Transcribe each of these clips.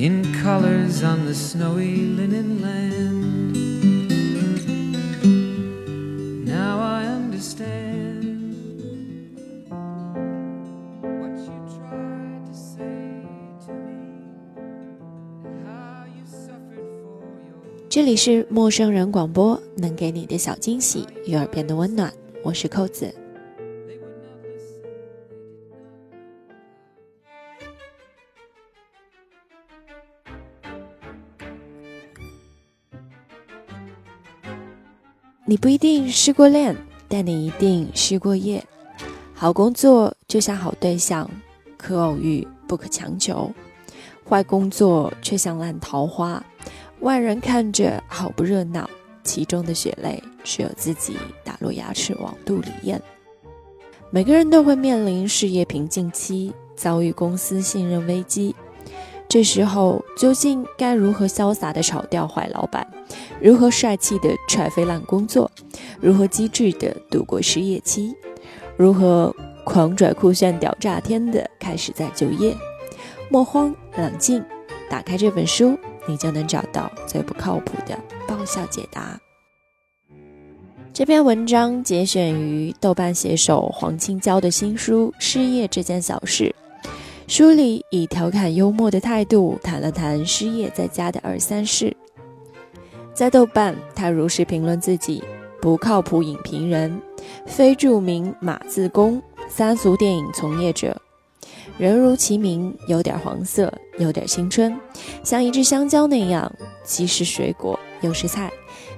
in colors on the snowy linen land. Now I understand what you tried to say to me how you suffered for your. 这里是陌生人广播，能给你的小惊喜与耳边的温暖，我是扣子。你不一定失过恋，但你一定失过业。好工作就像好对象，可偶遇不可强求；坏工作却像烂桃花，外人看着好不热闹，其中的血泪只有自己打落牙齿往肚里咽。每个人都会面临事业瓶颈期，遭遇公司信任危机。这时候，究竟该如何潇洒地炒掉坏老板？如何帅气地踹飞烂工作？如何机智地度过失业期？如何狂拽酷炫屌炸天地开始再就业？莫慌，冷静，打开这本书，你就能找到最不靠谱的爆笑解答。这篇文章节选于豆瓣写手黄青椒的新书《失业这件小事》。书里以调侃幽默的态度谈了谈失业在家的二三事。在豆瓣，他如实评论自己：不靠谱影评人，非著名码字工，三俗电影从业者。人如其名，有点黄色，有点青春，像一只香蕉那样，既是水果又是菜，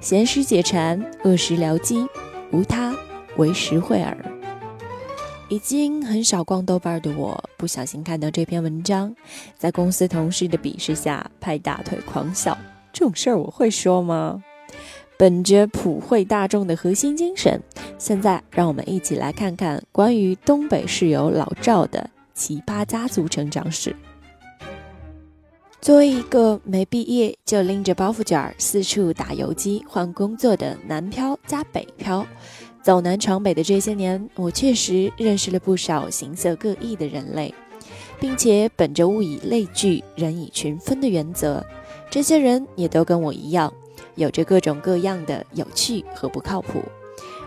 闲时解馋，饿时疗饥，无他，为实惠耳。已经很少逛豆瓣的我，不小心看到这篇文章，在公司同事的鄙视下，拍大腿狂笑。这种事儿我会说吗？本着普惠大众的核心精神，现在让我们一起来看看关于东北室友老赵的奇葩家族成长史。作为一个没毕业就拎着包袱卷儿四处打游击换工作的南漂加北漂，走南闯北的这些年，我确实认识了不少形色各异的人类，并且本着物以类聚，人以群分的原则，这些人也都跟我一样，有着各种各样的有趣和不靠谱。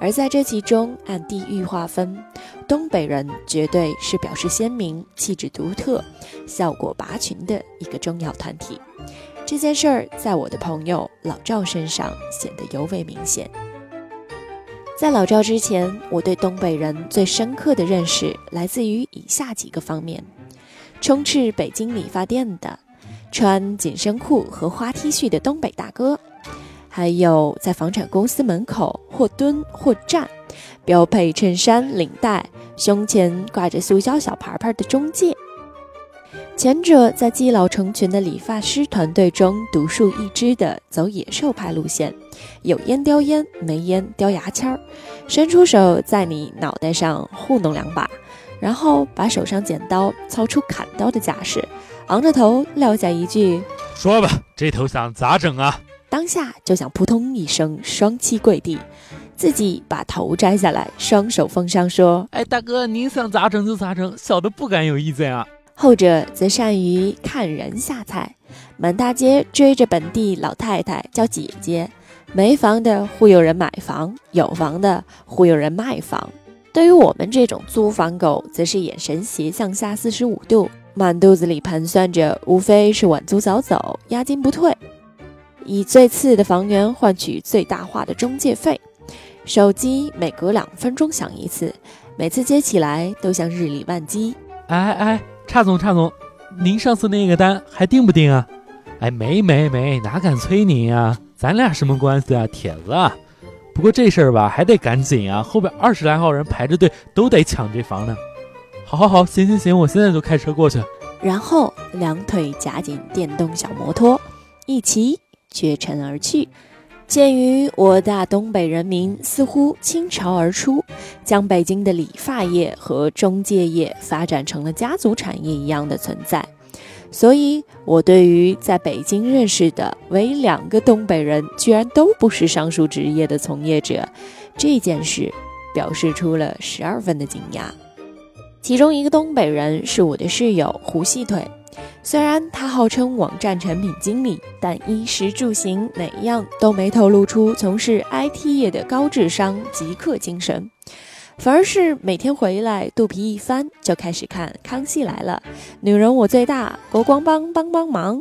而在这其中，按地域划分，东北人绝对是表示鲜明、气质独特、效果拔群的一个重要团体。这件事儿在我的朋友老赵身上显得尤为明显。在老赵之前，我对东北人最深刻的认识来自于以下几个方面：充斥北京理发店的、穿紧身裤和花 T 恤的东北大哥，还有在房产公司门口或蹲或站，标配衬衫领带，胸前挂着塑胶小牌牌的中介。前者在积老成群的理发师团队中独树一帜的走野兽派路线，有烟叼烟，没烟叼牙签儿，伸出手在你脑袋上糊弄两把，然后把手上剪刀操出砍刀的架势，昂着头撂下一句说吧，这头想咋整啊？当下就想扑通一声双膝跪地，自己把头摘下来，双手奉上说。哎，大哥，您想咋整就咋整，小的不敢有意见啊。后者则善于看人下菜，满大街追着本地老太太叫姐姐，没房的忽悠人买房，有房的忽悠人卖房。对于我们这种租房狗，则是眼神斜向下四十五度，满肚子里盘算着，无非是晚租早走，押金不退，以最次的房源换取最大化的中介费。手机每隔两分钟响一次，每次接起来都像日理万机。哎哎，差总差总，您上次那个单还定不定啊？哎，没没没，哪敢催您呀？咱俩什么关系啊，铁子？不过这事儿吧，还得赶紧啊，后边二十来号人排着队，都得抢这房呢。好好好，行行行，我现在就开车过去。然后两腿夹紧电动小摩托，一骑绝尘而去。鉴于我大东北人民似乎倾巢而出，将北京的理发业和中介业发展成了家族产业一样的存在，所以我对于在北京认识的唯两个东北人居然都不是上述职业的从业者这件事，表示出了十二分的惊讶。其中一个东北人是我的室友胡细腿。虽然他号称网站产品经理，但衣食住行哪样都没透露出从事 IT 业的高智商极客精神，反而是每天回来肚皮一翻就开始看《康熙来了》，女人我最大，国光帮帮帮忙，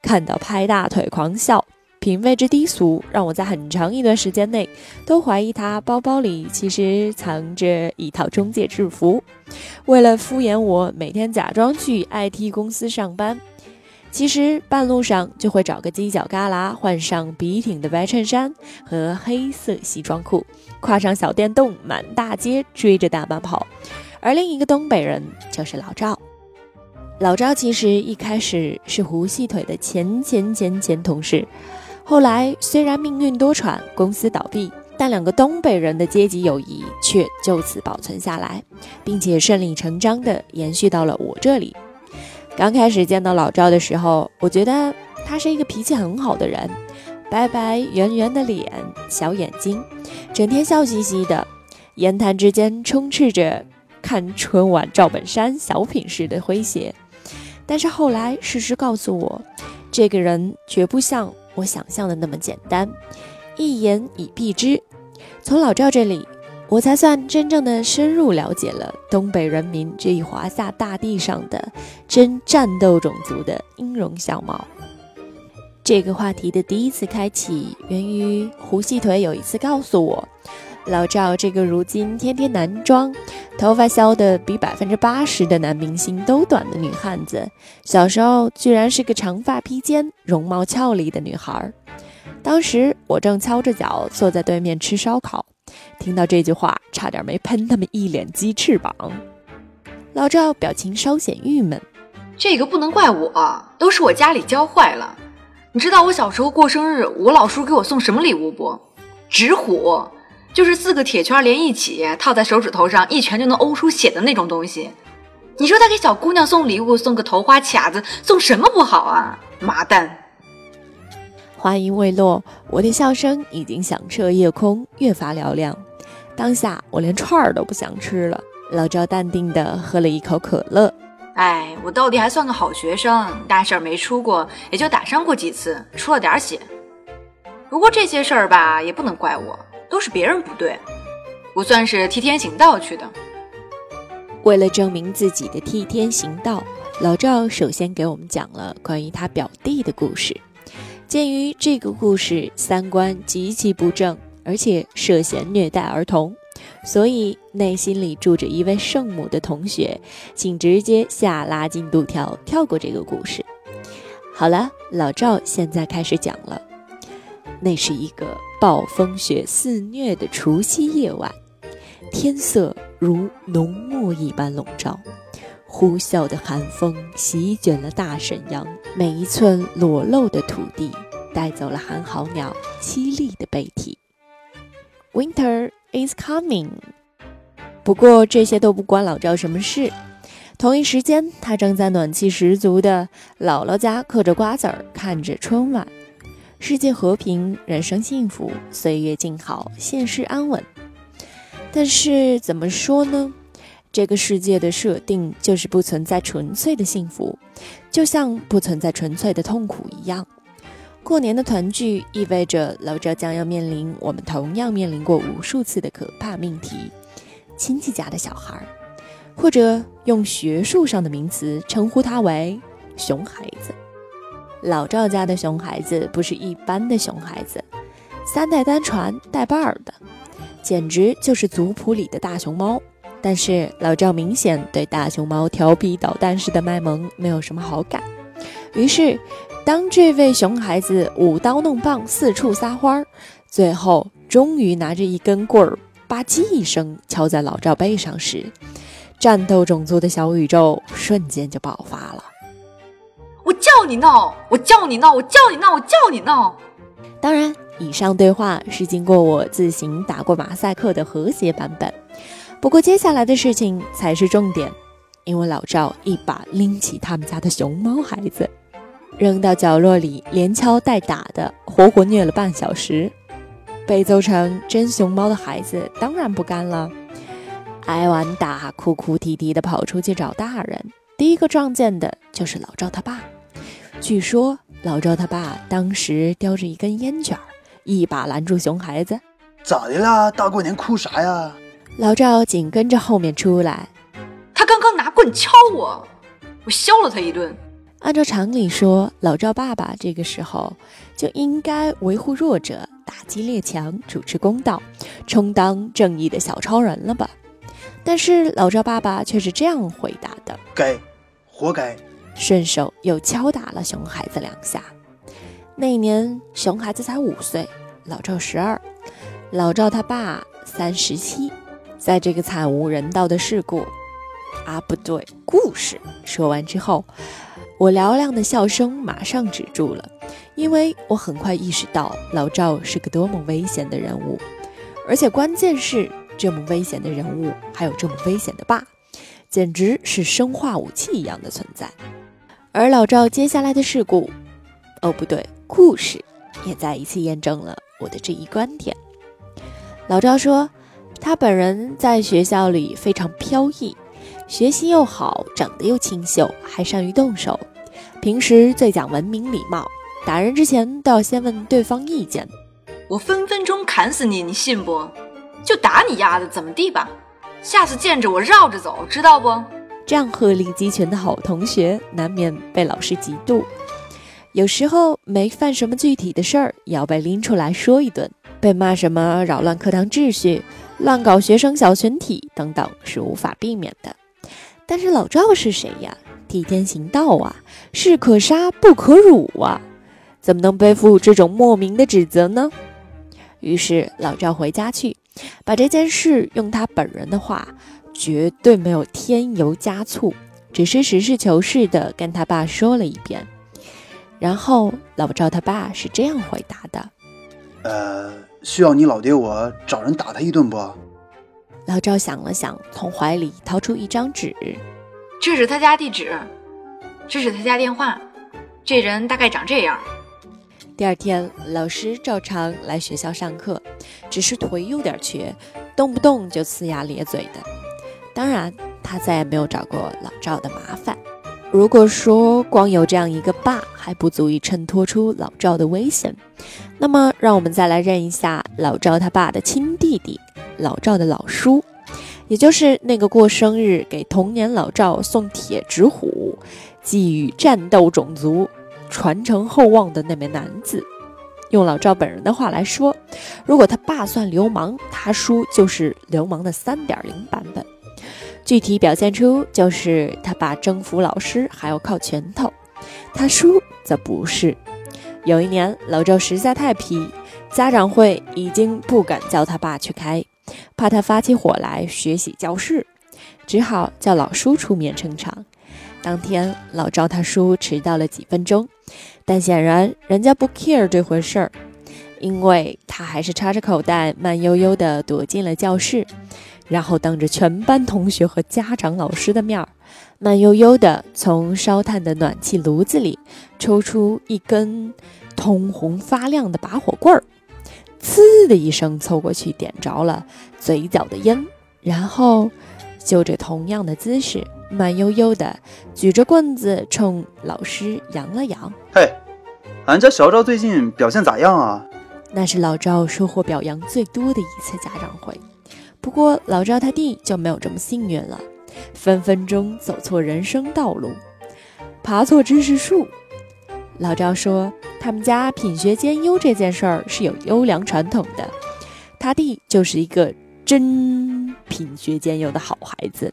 看到拍大腿狂笑。品味之低俗，让我在很长一段时间内都怀疑他包包里其实藏着一套中介制服，为了敷衍我，每天假装去 IT 公司上班，其实半路上就会找个犄角旮旯，换上笔挺的白衬衫和黑色西装裤，跨上小电动，满大街追着大妈跑。而另一个东北人就是老赵，老赵其实一开始是胡细腿的前前前前同事。后来虽然命运多舛，公司倒闭，但两个东北人的阶级友谊却就此保存下来，并且顺理成章地延续到了我这里。刚开始见到老赵的时候，我觉得他是一个脾气很好的人，白白圆圆的脸，小眼睛，整天笑嘻嘻的，言谈之间充斥着看春晚赵本山小品似的诙谐。但是后来事实告诉我，这个人绝不像。我想象的那么简单，一言以蔽之，从老赵这里，我才算真正的深入了解了东北人民这一华夏大地上的真战斗种族的音容笑貌。这个话题的第一次开启，源于胡细腿有一次告诉我，老赵这个如今天天男装、头发削的比百分之八十的男明星都短的女汉子，小时候居然是个长发披肩、容貌俏丽的女孩。当时我正翘着脚坐在对面吃烧烤，听到这句话，差点没喷他们一脸鸡翅膀。老赵表情稍显郁闷：“这个不能怪我，都是我家里教坏了。”你知道我小时候过生日，我老叔给我送什么礼物不？纸虎，就是四个铁圈连一起套在手指头上，一拳就能殴出血的那种东西。你说他给小姑娘送礼物，送个头花卡子，送什么不好啊？麻蛋！话音未落，我的笑声已经响彻夜空，越发嘹亮。当下我连串儿都不想吃了。老赵淡定地喝了一口可乐。哎，我到底还算个好学生，大事儿没出过，也就打伤过几次，出了点血。不过这些事儿吧，也不能怪我，都是别人不对，我算是替天行道去的。为了证明自己的替天行道，老赵首先给我们讲了关于他表弟的故事。鉴于这个故事三观极其不正，而且涉嫌虐待儿童。所以内心里住着一位圣母的同学，请直接下拉进度条，跳过这个故事。好了，老赵现在开始讲了。那是一个暴风雪肆虐的除夕夜晚，天色如浓墨一般笼罩，呼啸的寒风席卷了大沈阳，每一寸裸露的土地带走了寒号鸟凄厉的悲啼。Winter。Is coming。不过这些都不关老赵什么事。同一时间，他正在暖气十足的姥姥家嗑着瓜子儿，看着春晚。世界和平，人生幸福，岁月静好，现世安稳。但是怎么说呢？这个世界的设定就是不存在纯粹的幸福，就像不存在纯粹的痛苦一样。过年的团聚意味着老赵将要面临我们同样面临过无数次的可怕命题：亲戚家的小孩，或者用学术上的名词称呼他为“熊孩子”。老赵家的熊孩子不是一般的熊孩子，三代单传带把儿的，简直就是族谱里的大熊猫。但是老赵明显对大熊猫调皮捣蛋式的卖萌没有什么好感，于是。当这位熊孩子舞刀弄棒，四处撒欢儿，最后终于拿着一根棍儿吧唧一声敲在老赵背上时，战斗种族的小宇宙瞬间就爆发了。我叫你闹，我叫你闹，我叫你闹，我叫你闹。当然，以上对话是经过我自行打过马赛克的和谐版本。不过接下来的事情才是重点，因为老赵一把拎起他们家的熊猫孩子，扔到角落里，连敲带打的，活活虐了半小时。被揍成真熊猫的孩子当然不干了，挨完打，哭哭啼啼的跑出去找大人。第一个撞见的就是老赵他爸，据说。老赵他爸当时叼着一根烟卷，一把拦住熊孩子：“咋的啦？大过年哭啥呀？”老赵紧跟着后面出来：“他刚刚拿棍敲我，我削了他一顿。”按照常理说，老赵爸爸这个时候就应该维护弱者、打击列强、主持公道，充当正义的小超人了吧？但是老赵爸爸却是这样回答的：“该，活该。”顺手又敲打了熊孩子两下。那一年，熊孩子才五岁，老赵十二，老赵他爸三十七。在这个惨无人道的事故，啊，不对，故事说完之后，我嘹亮的笑声马上止住了，因为我很快意识到老赵是个多么危险的人物，而且关键是这么危险的人物还有这么危险的爸，简直是生化武器一样的存在。而老赵接下来的事故，哦不对，故事也再一次验证了我的这一观点。老赵说，他本人在学校里非常飘逸，学习又好，长得又清秀，还善于动手，平时最讲文明礼貌，打人之前都要先问对方意见。我分分钟砍死你，你信不？就打你丫的，怎么地吧？下次见着我绕着走，知道不？这样鹤立鸡群的好同学，难免被老师嫉妒。有时候没犯什么具体的事儿，也要被拎出来说一顿，被骂什么扰乱课堂秩序、乱搞学生小群体等等，是无法避免的。但是老赵是谁呀？替天行道啊，士可杀不可辱啊，怎么能背负这种莫名的指责呢？于是老赵回家去，把这件事用他本人的话。绝对没有添油加醋，只是实事求是的跟他爸说了一遍。然后老赵他爸是这样回答的：“呃，需要你老爹我找人打他一顿不？”老赵想了想，从怀里掏出一张纸：“这是他家地址，这是他家电话，这人大概长这样。”第二天，老师照常来学校上课，只是腿有点瘸，动不动就呲牙咧嘴的。当然，他再也没有找过老赵的麻烦。如果说光有这样一个爸还不足以衬托出老赵的危险，那么让我们再来认一下老赵他爸的亲弟弟，老赵的老叔，也就是那个过生日给童年老赵送铁纸虎，寄予战斗种族传承厚望的那名男子。用老赵本人的话来说，如果他爸算流氓，他叔就是流氓的三点零版。具体表现出就是他爸征服老师还要靠拳头，他叔则不是。有一年老赵实在太皮，家长会已经不敢叫他爸去开，怕他发起火来血洗教室，只好叫老叔出面撑场。当天老赵他叔迟到了几分钟，但显然人家不 care 这回事儿，因为他还是插着口袋慢悠悠地躲进了教室。然后当着全班同学和家长、老师的面儿，慢悠悠地从烧炭的暖气炉子里抽出一根通红发亮的拔火棍儿，呲的一声凑过去点着了嘴角的烟，然后就着同样的姿势，慢悠悠地举着棍子冲老师扬了扬：“嘿，俺家小赵最近表现咋样啊？”那是老赵收获表扬最多的一次家长会。不过老赵他弟就没有这么幸运了，分分钟走错人生道路，爬错知识树。老赵说，他们家品学兼优这件事儿是有优良传统的，他弟就是一个真品学兼优的好孩子，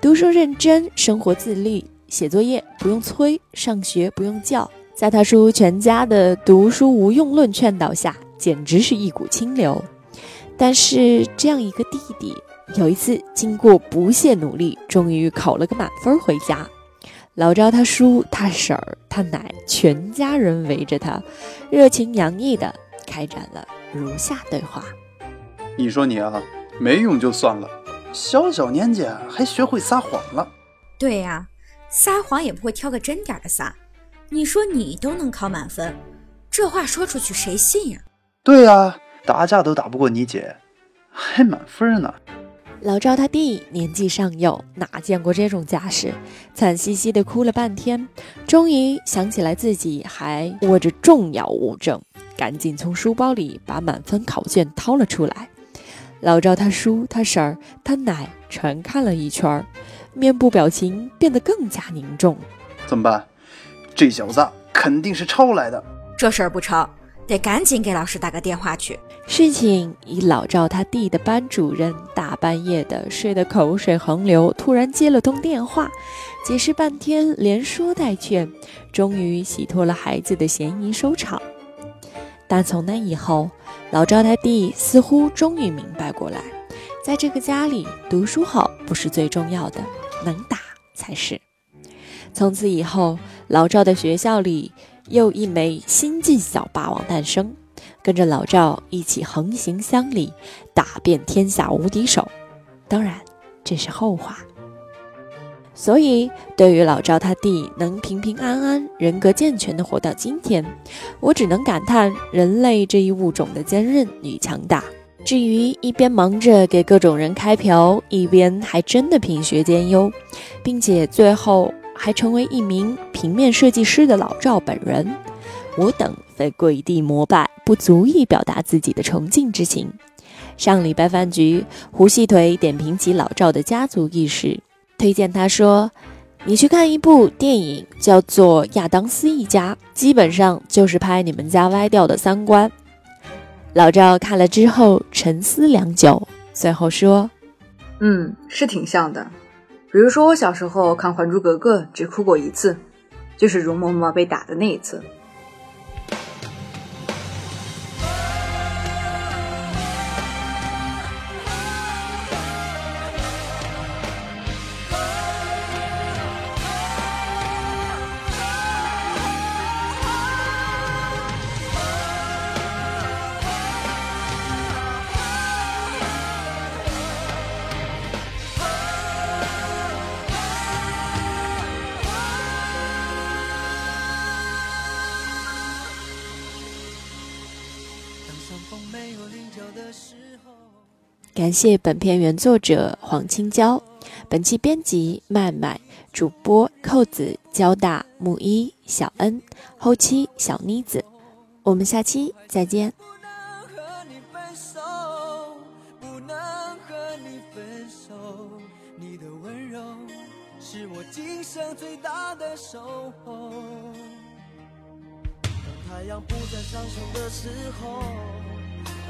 读书认真，生活自律，写作业不用催，上学不用叫，在他叔全家的读书无用论劝导下，简直是一股清流。但是这样一个弟弟，有一次经过不懈努力，终于考了个满分回家。老赵他叔、他婶儿、他奶，全家人围着他，热情洋溢地开展了如下对话：你说你啊，没用就算了，小小年纪还学会撒谎了。对呀，撒谎也不会挑个真点儿的撒。你说你都能考满分，这话说出去谁信呀？对呀，打架都打不过你姐，还满分呢。老赵他弟年纪尚幼，哪见过这种架势，惨兮兮的哭了半天，终于想起来自己还握着重要物证，赶紧从书包里把满分考卷掏了出来。老赵他叔、他婶儿、他奶全看了一圈，面部表情变得更加凝重。怎么办？这小子肯定是抄来的。这事儿不成，得赶紧给老师打个电话去。事情以老赵他弟的班主任大半夜的睡得口水横流，突然接了通电话，解释半天，连说带劝，终于洗脱了孩子的嫌疑收场。但从那以后，老赵他弟似乎终于明白过来，在这个家里，读书好不是最重要的，能打才是。从此以后，老赵的学校里又一枚新晋小霸王诞生。跟着老赵一起横行乡里，打遍天下无敌手。当然，这是后话。所以，对于老赵他弟能平平安安、人格健全的活到今天，我只能感叹人类这一物种的坚韧与强大。至于一边忙着给各种人开瓢，一边还真的品学兼优，并且最后还成为一名平面设计师的老赵本人，我等非跪地膜拜。不足以表达自己的崇敬之情。上礼拜饭局，胡细腿点评起老赵的家族意识，推荐他说：“你去看一部电影，叫做《亚当斯一家》，基本上就是拍你们家歪掉的三观。”老赵看了之后沉思良久，最后说：“嗯，是挺像的。比如说我小时候看《还珠格格》，只哭过一次，就是容嬷嬷被打的那一次。”感谢本片原作者黄青椒本期编辑麦麦主播扣子交大木一小恩后期小妮子。我们下期再见。不能和你分手不能和你分手。你的温柔是我今生最大的守候。当太阳不再上升的时候